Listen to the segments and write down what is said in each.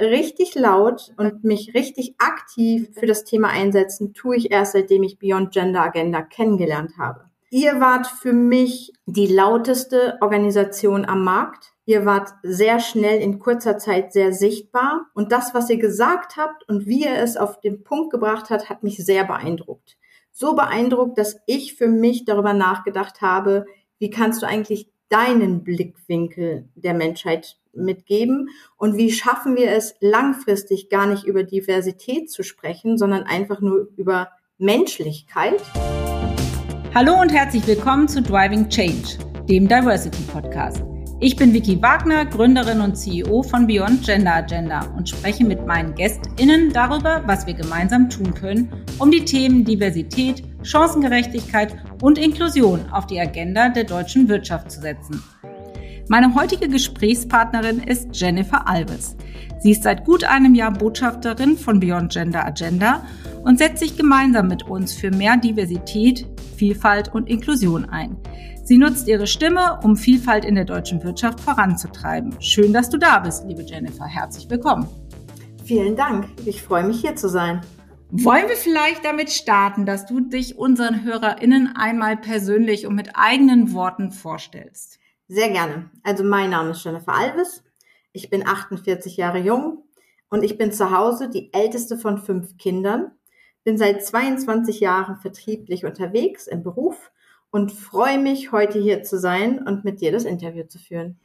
richtig laut und mich richtig aktiv für das Thema einsetzen, tue ich erst seitdem ich Beyond Gender Agenda kennengelernt habe. Ihr wart für mich die lauteste Organisation am Markt. Ihr wart sehr schnell in kurzer Zeit sehr sichtbar und das, was ihr gesagt habt und wie ihr es auf den Punkt gebracht habt, hat mich sehr beeindruckt. So beeindruckt, dass ich für mich darüber nachgedacht habe, wie kannst du eigentlich deinen Blickwinkel der Menschheit mitgeben und wie schaffen wir es langfristig gar nicht über Diversität zu sprechen, sondern einfach nur über Menschlichkeit. Hallo und herzlich willkommen zu Driving Change, dem Diversity Podcast. Ich bin Vicky Wagner, Gründerin und CEO von Beyond Gender Agenda und spreche mit meinen GästInnen darüber, was wir gemeinsam tun können, um die Themen Diversität, Chancengerechtigkeit und Inklusion auf die Agenda der deutschen Wirtschaft zu setzen. Meine heutige Gesprächspartnerin ist Jennifer Alves. Sie ist seit gut einem Jahr Botschafterin von Beyond Gender Agenda und setzt sich gemeinsam mit uns für mehr Diversität, Vielfalt und Inklusion ein. Sie nutzt ihre Stimme, um Vielfalt in der deutschen Wirtschaft voranzutreiben. Schön, dass du da bist, liebe Jennifer. Herzlich willkommen. Vielen Dank. Ich freue mich hier zu sein. Wollen wir vielleicht damit starten, dass du dich unseren HörerInnen einmal persönlich und mit eigenen Worten vorstellst? Sehr gerne. Also mein Name ist Jennifer Alves. Ich bin 48 Jahre jung und ich bin zu Hause die älteste von fünf Kindern. Bin seit 22 Jahren vertrieblich unterwegs im Beruf und freue mich, heute hier zu sein und mit dir das Interview zu führen.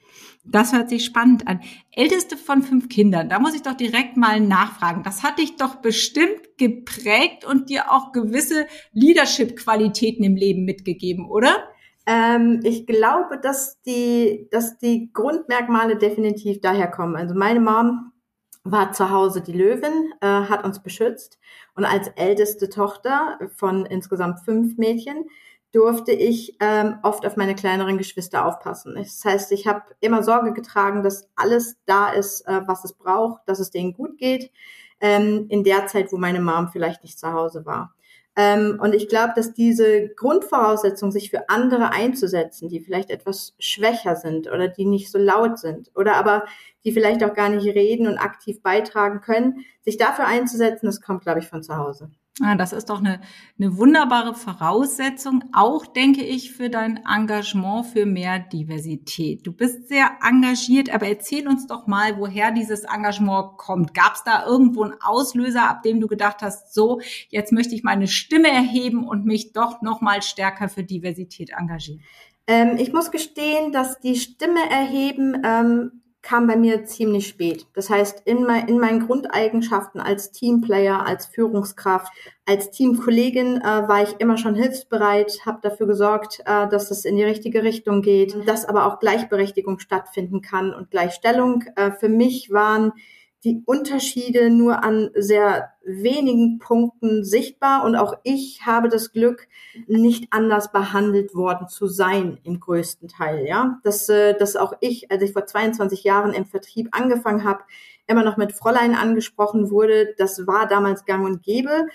Das hört sich spannend an. Älteste von fünf Kindern, da muss ich doch direkt mal nachfragen. Das hat dich doch bestimmt geprägt und dir auch gewisse Leadership-Qualitäten im Leben mitgegeben, oder? Ähm, ich glaube, dass die, dass die Grundmerkmale definitiv daher kommen. Also meine Mom war zu Hause die Löwin, äh, hat uns beschützt und als älteste Tochter von insgesamt fünf Mädchen durfte ich ähm, oft auf meine kleineren Geschwister aufpassen. Das heißt, ich habe immer Sorge getragen, dass alles da ist, äh, was es braucht, dass es denen gut geht, ähm, in der Zeit, wo meine Mom vielleicht nicht zu Hause war. Ähm, und ich glaube, dass diese Grundvoraussetzung, sich für andere einzusetzen, die vielleicht etwas schwächer sind oder die nicht so laut sind oder aber die vielleicht auch gar nicht reden und aktiv beitragen können, sich dafür einzusetzen, das kommt, glaube ich, von zu Hause. Ah, das ist doch eine, eine wunderbare Voraussetzung, auch denke ich, für dein Engagement für mehr Diversität. Du bist sehr engagiert, aber erzähl uns doch mal, woher dieses Engagement kommt. Gab es da irgendwo einen Auslöser, ab dem du gedacht hast, so, jetzt möchte ich meine Stimme erheben und mich doch noch mal stärker für Diversität engagieren? Ähm, ich muss gestehen, dass die Stimme erheben ähm, kam bei mir ziemlich spät. Das heißt, in, mein, in meinen Grundeigenschaften als Teamplayer, als Führungskraft, als Teamkollegin äh, war ich immer schon hilfsbereit, habe dafür gesorgt, äh, dass es in die richtige Richtung geht, dass aber auch Gleichberechtigung stattfinden kann und Gleichstellung. Äh, für mich waren die Unterschiede nur an sehr wenigen Punkten sichtbar und auch ich habe das Glück, nicht anders behandelt worden zu sein im größten Teil, ja. Dass, äh, dass auch ich, als ich vor 22 Jahren im Vertrieb angefangen habe, immer noch mit Fräulein angesprochen wurde, das war damals gang und gäbe,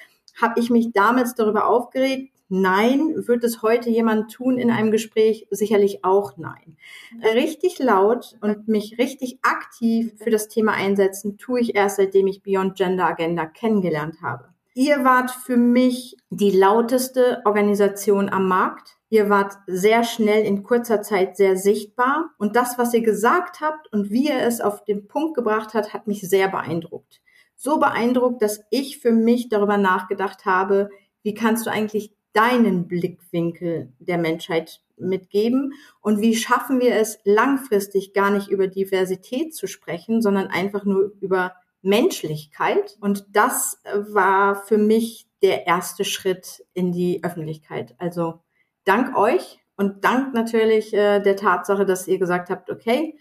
habe ich mich damals darüber aufgeregt, Nein. Wird es heute jemand tun in einem Gespräch? Sicherlich auch nein. Richtig laut und mich richtig aktiv für das Thema einsetzen, tue ich erst seitdem ich Beyond Gender Agenda kennengelernt habe. Ihr wart für mich die lauteste Organisation am Markt. Ihr wart sehr schnell in kurzer Zeit sehr sichtbar und das, was ihr gesagt habt und wie ihr es auf den Punkt gebracht habt, hat mich sehr beeindruckt. So beeindruckt, dass ich für mich darüber nachgedacht habe, wie kannst du eigentlich deinen Blickwinkel der Menschheit mitgeben und wie schaffen wir es langfristig gar nicht über Diversität zu sprechen, sondern einfach nur über Menschlichkeit. Und das war für mich der erste Schritt in die Öffentlichkeit. Also dank euch und dank natürlich äh, der Tatsache, dass ihr gesagt habt, okay,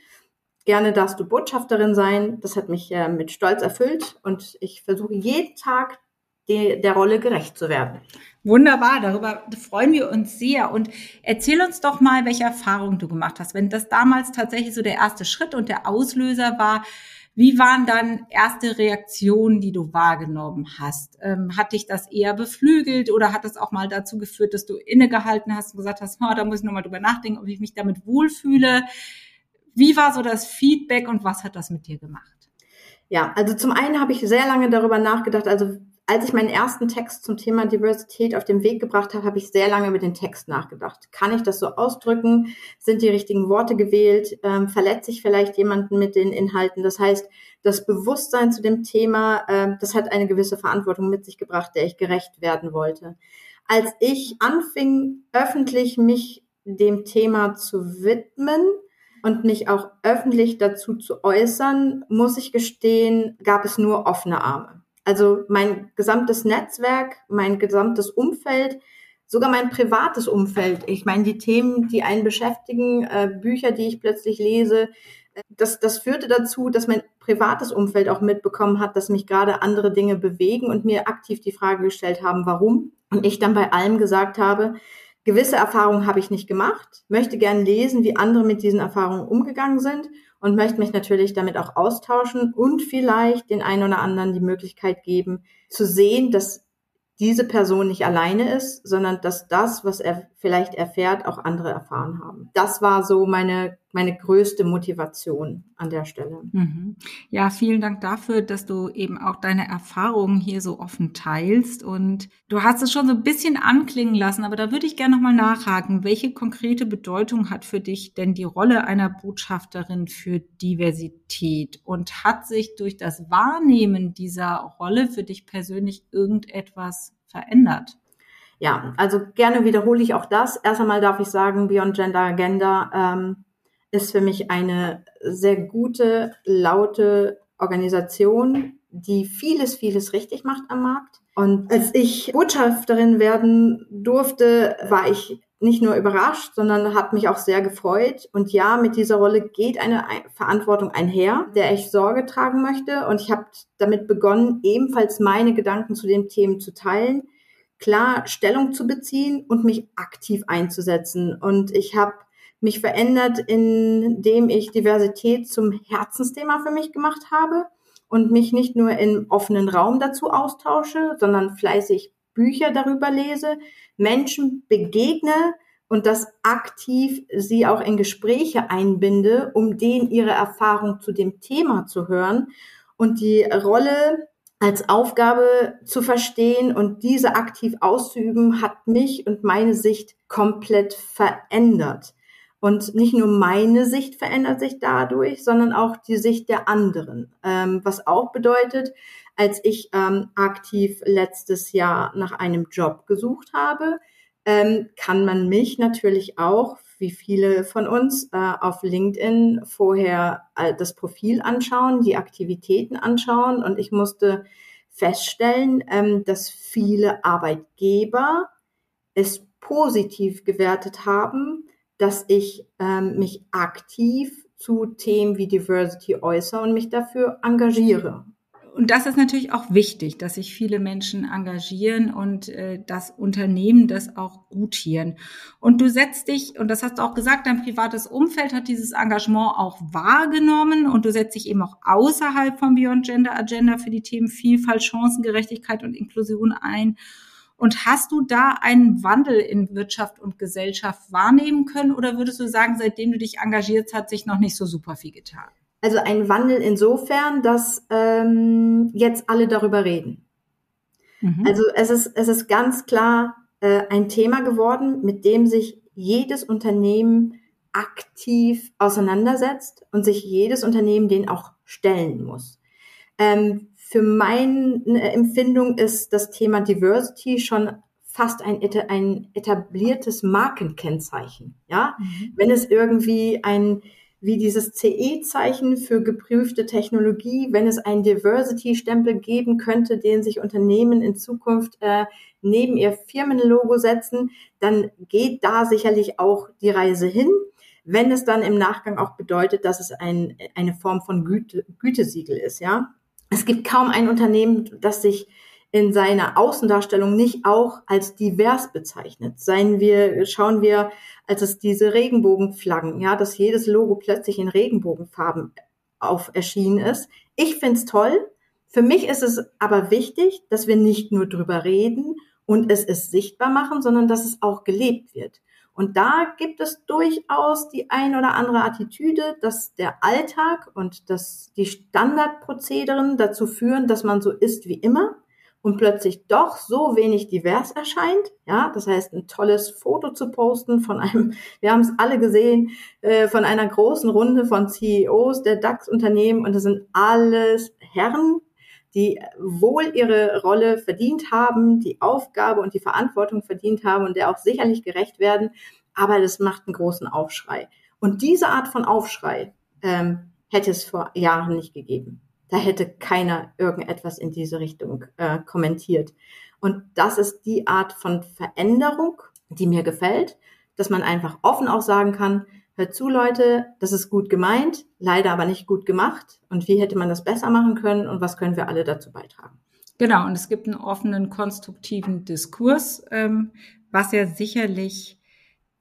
gerne darfst du Botschafterin sein. Das hat mich äh, mit Stolz erfüllt und ich versuche jeden Tag de der Rolle gerecht zu werden. Wunderbar, darüber freuen wir uns sehr. Und erzähl uns doch mal, welche Erfahrungen du gemacht hast. Wenn das damals tatsächlich so der erste Schritt und der Auslöser war, wie waren dann erste Reaktionen, die du wahrgenommen hast? Ähm, hat dich das eher beflügelt oder hat das auch mal dazu geführt, dass du innegehalten hast und gesagt hast, oh, da muss ich nochmal drüber nachdenken, ob ich mich damit wohlfühle? Wie war so das Feedback und was hat das mit dir gemacht? Ja, also zum einen habe ich sehr lange darüber nachgedacht, also als ich meinen ersten Text zum Thema Diversität auf den Weg gebracht habe, habe ich sehr lange über den Text nachgedacht. Kann ich das so ausdrücken? Sind die richtigen Worte gewählt? Ähm, verletze ich vielleicht jemanden mit den Inhalten? Das heißt, das Bewusstsein zu dem Thema, äh, das hat eine gewisse Verantwortung mit sich gebracht, der ich gerecht werden wollte. Als ich anfing, öffentlich mich dem Thema zu widmen, und mich auch öffentlich dazu zu äußern, muss ich gestehen, gab es nur offene Arme. Also mein gesamtes Netzwerk, mein gesamtes Umfeld, sogar mein privates Umfeld. Ich meine, die Themen, die einen beschäftigen, äh, Bücher, die ich plötzlich lese, äh, das, das führte dazu, dass mein privates Umfeld auch mitbekommen hat, dass mich gerade andere Dinge bewegen und mir aktiv die Frage gestellt haben, warum. Und ich dann bei allem gesagt habe, gewisse Erfahrungen habe ich nicht gemacht, möchte gern lesen, wie andere mit diesen Erfahrungen umgegangen sind und möchte mich natürlich damit auch austauschen und vielleicht den einen oder anderen die Möglichkeit geben, zu sehen, dass diese Person nicht alleine ist, sondern dass das, was er vielleicht erfährt, auch andere erfahren haben. Das war so meine, meine größte Motivation an der Stelle. Mhm. Ja, vielen Dank dafür, dass du eben auch deine Erfahrungen hier so offen teilst. Und du hast es schon so ein bisschen anklingen lassen, aber da würde ich gerne nochmal nachhaken. Welche konkrete Bedeutung hat für dich denn die Rolle einer Botschafterin für Diversität? Und hat sich durch das Wahrnehmen dieser Rolle für dich persönlich irgendetwas verändert? Ja, also gerne wiederhole ich auch das. Erst einmal darf ich sagen, Beyond Gender Agenda ähm, ist für mich eine sehr gute, laute Organisation, die vieles, vieles richtig macht am Markt. Und als ich Botschafterin werden durfte, war ich nicht nur überrascht, sondern hat mich auch sehr gefreut. Und ja, mit dieser Rolle geht eine Verantwortung einher, der ich Sorge tragen möchte. Und ich habe damit begonnen, ebenfalls meine Gedanken zu den Themen zu teilen klar Stellung zu beziehen und mich aktiv einzusetzen. Und ich habe mich verändert, indem ich Diversität zum Herzensthema für mich gemacht habe und mich nicht nur im offenen Raum dazu austausche, sondern fleißig Bücher darüber lese, Menschen begegne und das aktiv sie auch in Gespräche einbinde, um denen ihre Erfahrung zu dem Thema zu hören und die Rolle als Aufgabe zu verstehen und diese aktiv auszuüben, hat mich und meine Sicht komplett verändert. Und nicht nur meine Sicht verändert sich dadurch, sondern auch die Sicht der anderen. Ähm, was auch bedeutet, als ich ähm, aktiv letztes Jahr nach einem Job gesucht habe, ähm, kann man mich natürlich auch wie viele von uns äh, auf LinkedIn vorher äh, das Profil anschauen, die Aktivitäten anschauen und ich musste feststellen, ähm, dass viele Arbeitgeber es positiv gewertet haben, dass ich ähm, mich aktiv zu Themen wie Diversity äußere und mich dafür engagiere und das ist natürlich auch wichtig, dass sich viele Menschen engagieren und äh, das Unternehmen das auch gutieren. Und du setzt dich, und das hast du auch gesagt, dein privates Umfeld hat dieses Engagement auch wahrgenommen und du setzt dich eben auch außerhalb vom Beyond Gender Agenda für die Themen Vielfalt, Chancengerechtigkeit und Inklusion ein. Und hast du da einen Wandel in Wirtschaft und Gesellschaft wahrnehmen können oder würdest du sagen, seitdem du dich engagierst, hat sich noch nicht so super viel getan? Also ein Wandel insofern, dass ähm, jetzt alle darüber reden. Mhm. Also es ist, es ist ganz klar äh, ein Thema geworden, mit dem sich jedes Unternehmen aktiv auseinandersetzt und sich jedes Unternehmen den auch stellen muss. Ähm, für meine Empfindung ist das Thema Diversity schon fast ein, ein etabliertes Markenkennzeichen. Ja, mhm. wenn es irgendwie ein wie dieses CE-Zeichen für geprüfte Technologie, wenn es einen Diversity-Stempel geben könnte, den sich Unternehmen in Zukunft äh, neben ihr Firmenlogo setzen, dann geht da sicherlich auch die Reise hin. Wenn es dann im Nachgang auch bedeutet, dass es ein, eine Form von Güte, Gütesiegel ist, ja. Es gibt kaum ein Unternehmen, das sich in seiner Außendarstellung nicht auch als divers bezeichnet. Seien wir, schauen wir, als es diese Regenbogenflaggen, ja, dass jedes Logo plötzlich in Regenbogenfarben auf erschienen ist. Ich find's toll. Für mich ist es aber wichtig, dass wir nicht nur drüber reden und es ist sichtbar machen, sondern dass es auch gelebt wird. Und da gibt es durchaus die ein oder andere Attitüde, dass der Alltag und dass die Standardprozederen dazu führen, dass man so ist wie immer und plötzlich doch so wenig divers erscheint. Ja, das heißt, ein tolles Foto zu posten von einem, wir haben es alle gesehen, äh, von einer großen Runde von CEOs der DAX-Unternehmen und das sind alles Herren, die wohl ihre Rolle verdient haben, die Aufgabe und die Verantwortung verdient haben und der auch sicherlich gerecht werden. Aber das macht einen großen Aufschrei. Und diese Art von Aufschrei ähm, hätte es vor Jahren nicht gegeben. Da hätte keiner irgendetwas in diese Richtung äh, kommentiert. Und das ist die Art von Veränderung, die mir gefällt, dass man einfach offen auch sagen kann, hört zu Leute, das ist gut gemeint, leider aber nicht gut gemacht. Und wie hätte man das besser machen können und was können wir alle dazu beitragen? Genau, und es gibt einen offenen, konstruktiven Diskurs, ähm, was ja sicherlich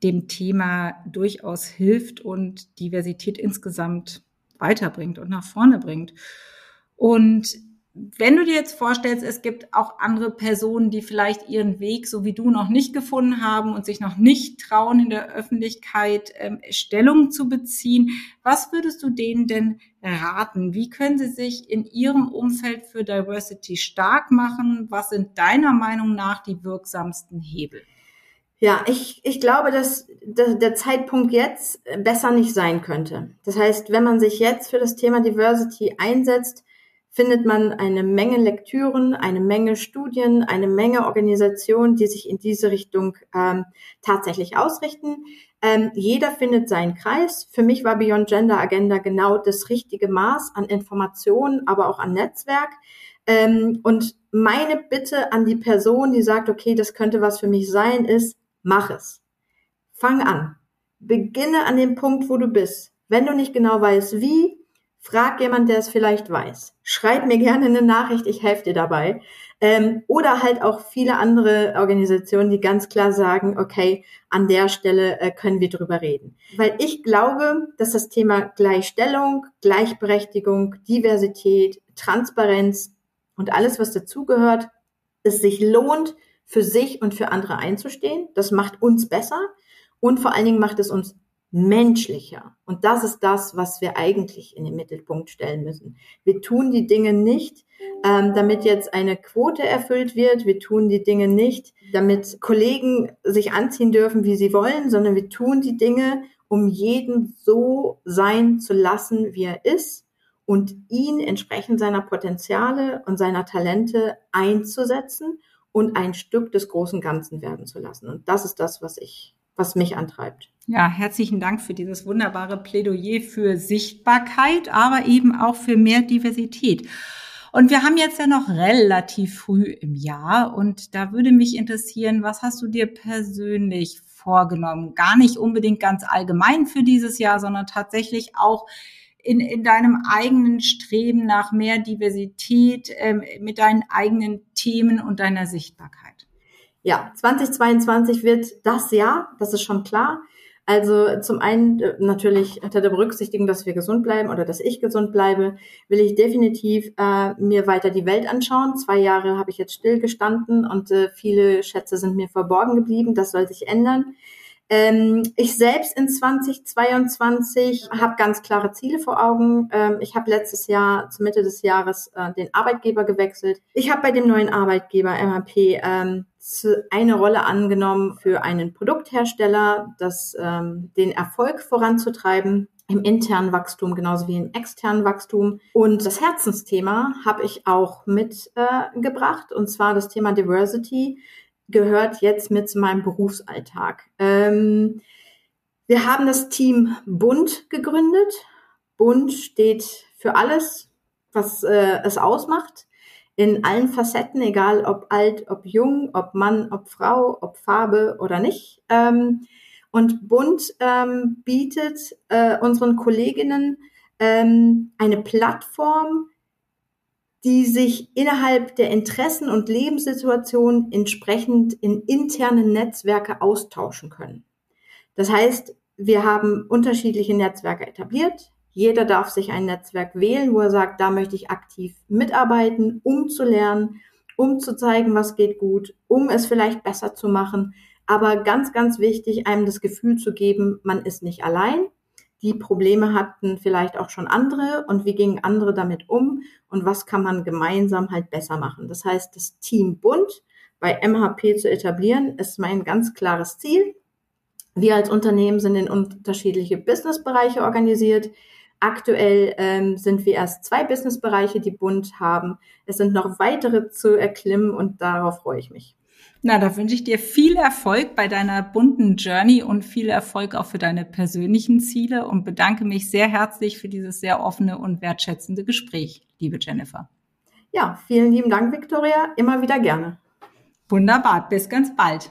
dem Thema durchaus hilft und Diversität insgesamt weiterbringt und nach vorne bringt. Und wenn du dir jetzt vorstellst, es gibt auch andere Personen, die vielleicht ihren Weg, so wie du, noch nicht gefunden haben und sich noch nicht trauen, in der Öffentlichkeit ähm, Stellung zu beziehen, was würdest du denen denn raten? Wie können sie sich in ihrem Umfeld für Diversity stark machen? Was sind deiner Meinung nach die wirksamsten Hebel? Ja, ich, ich glaube, dass, dass der Zeitpunkt jetzt besser nicht sein könnte. Das heißt, wenn man sich jetzt für das Thema Diversity einsetzt, findet man eine Menge Lektüren, eine Menge Studien, eine Menge Organisationen, die sich in diese Richtung ähm, tatsächlich ausrichten. Ähm, jeder findet seinen Kreis. Für mich war Beyond Gender Agenda genau das richtige Maß an Informationen, aber auch an Netzwerk. Ähm, und meine Bitte an die Person, die sagt, okay, das könnte was für mich sein, ist, mach es. Fang an. Beginne an dem Punkt, wo du bist. Wenn du nicht genau weißt, wie, Frag jemand, der es vielleicht weiß. Schreib mir gerne eine Nachricht, ich helfe dir dabei. Ähm, oder halt auch viele andere Organisationen, die ganz klar sagen, okay, an der Stelle äh, können wir drüber reden. Weil ich glaube, dass das Thema Gleichstellung, Gleichberechtigung, Diversität, Transparenz und alles, was dazugehört, es sich lohnt, für sich und für andere einzustehen. Das macht uns besser und vor allen Dingen macht es uns menschlicher. Und das ist das, was wir eigentlich in den Mittelpunkt stellen müssen. Wir tun die Dinge nicht, ähm, damit jetzt eine Quote erfüllt wird. Wir tun die Dinge nicht, damit Kollegen sich anziehen dürfen, wie sie wollen, sondern wir tun die Dinge, um jeden so sein zu lassen, wie er ist und ihn entsprechend seiner Potenziale und seiner Talente einzusetzen und ein Stück des großen Ganzen werden zu lassen. Und das ist das, was ich was mich antreibt. Ja, herzlichen Dank für dieses wunderbare Plädoyer für Sichtbarkeit, aber eben auch für mehr Diversität. Und wir haben jetzt ja noch relativ früh im Jahr und da würde mich interessieren, was hast du dir persönlich vorgenommen? Gar nicht unbedingt ganz allgemein für dieses Jahr, sondern tatsächlich auch in, in deinem eigenen Streben nach mehr Diversität, ähm, mit deinen eigenen Themen und deiner Sichtbarkeit ja, 2022 wird das Jahr, das ist schon klar. Also zum einen äh, natürlich unter der Berücksichtigung, dass wir gesund bleiben oder dass ich gesund bleibe, will ich definitiv äh, mir weiter die Welt anschauen. Zwei Jahre habe ich jetzt stillgestanden und äh, viele Schätze sind mir verborgen geblieben. Das soll sich ändern. Ähm, ich selbst in 2022 habe ganz klare Ziele vor Augen. Ähm, ich habe letztes Jahr, zur Mitte des Jahres, äh, den Arbeitgeber gewechselt. Ich habe bei dem neuen Arbeitgeber MHP ähm, eine Rolle angenommen für einen Produkthersteller, das, ähm, den Erfolg voranzutreiben im internen Wachstum genauso wie im externen Wachstum. Und das Herzensthema habe ich auch mitgebracht, äh, und zwar das Thema Diversity gehört jetzt mit zu meinem Berufsalltag. Ähm, wir haben das Team Bund gegründet. Bund steht für alles, was äh, es ausmacht in allen Facetten, egal ob alt, ob jung, ob Mann, ob Frau, ob Farbe oder nicht. Ähm, und Bund ähm, bietet äh, unseren Kolleginnen ähm, eine Plattform, die sich innerhalb der Interessen und Lebenssituationen entsprechend in interne Netzwerke austauschen können. Das heißt, wir haben unterschiedliche Netzwerke etabliert. Jeder darf sich ein Netzwerk wählen, wo er sagt, da möchte ich aktiv mitarbeiten, um zu lernen, um zu zeigen, was geht gut, um es vielleicht besser zu machen. Aber ganz, ganz wichtig, einem das Gefühl zu geben, man ist nicht allein. Die Probleme hatten vielleicht auch schon andere und wie gingen andere damit um und was kann man gemeinsam halt besser machen. Das heißt, das Team Bund bei MHP zu etablieren, ist mein ganz klares Ziel. Wir als Unternehmen sind in unterschiedliche Businessbereiche organisiert. Aktuell ähm, sind wir erst zwei Businessbereiche, die bunt haben. Es sind noch weitere zu erklimmen und darauf freue ich mich. Na, da wünsche ich dir viel Erfolg bei deiner bunten Journey und viel Erfolg auch für deine persönlichen Ziele und bedanke mich sehr herzlich für dieses sehr offene und wertschätzende Gespräch, liebe Jennifer. Ja, vielen lieben Dank, Victoria. Immer wieder gerne. Wunderbar. Bis ganz bald.